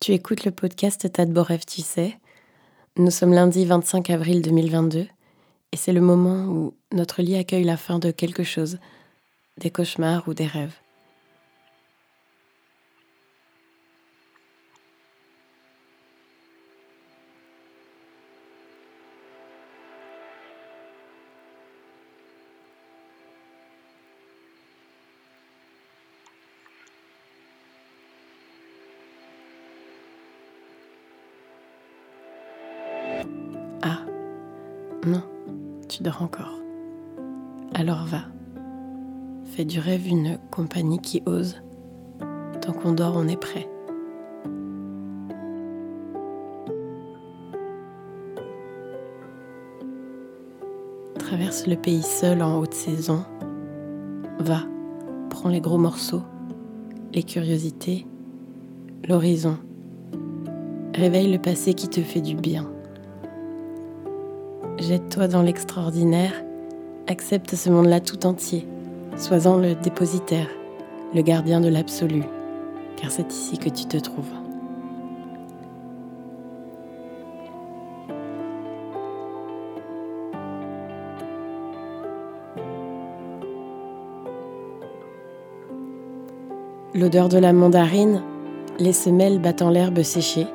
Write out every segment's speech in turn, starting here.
Tu écoutes le podcast rêves, tu sais. Nous sommes lundi 25 avril 2022 et c'est le moment où notre lit accueille la fin de quelque chose, des cauchemars ou des rêves. Non, tu dors encore. Alors va. Fais du rêve une compagnie qui ose. Tant qu'on dort, on est prêt. Traverse le pays seul en haute saison. Va, prends les gros morceaux, les curiosités, l'horizon. Réveille le passé qui te fait du bien. Jette-toi dans l'extraordinaire, accepte ce monde-là tout entier, sois-en le dépositaire, le gardien de l'absolu, car c'est ici que tu te trouves. L'odeur de la mandarine, les semelles battant l'herbe séchée,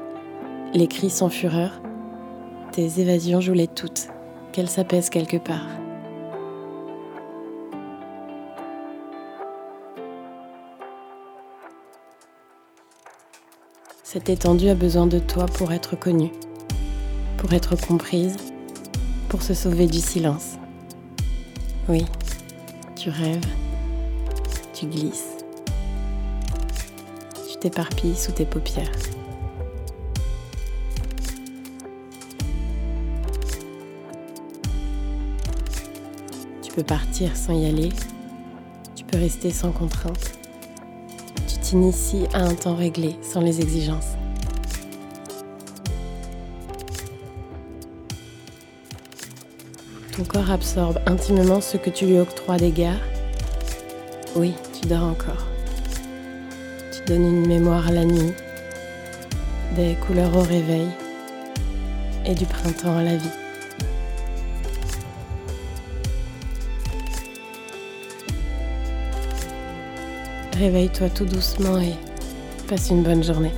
les cris sans fureur, tes évasions jouent toutes, qu'elles s'apaisent quelque part. Cette étendue a besoin de toi pour être connue, pour être comprise, pour se sauver du silence. Oui, tu rêves, tu glisses, tu t'éparpilles sous tes paupières. Peux partir sans y aller. Tu peux rester sans contrainte. Tu t'inities à un temps réglé, sans les exigences. Ton corps absorbe intimement ce que tu lui octroies d'égard. Oui, tu dors encore. Tu donnes une mémoire à la nuit, des couleurs au réveil et du printemps à la vie. Réveille-toi tout doucement et passe une bonne journée.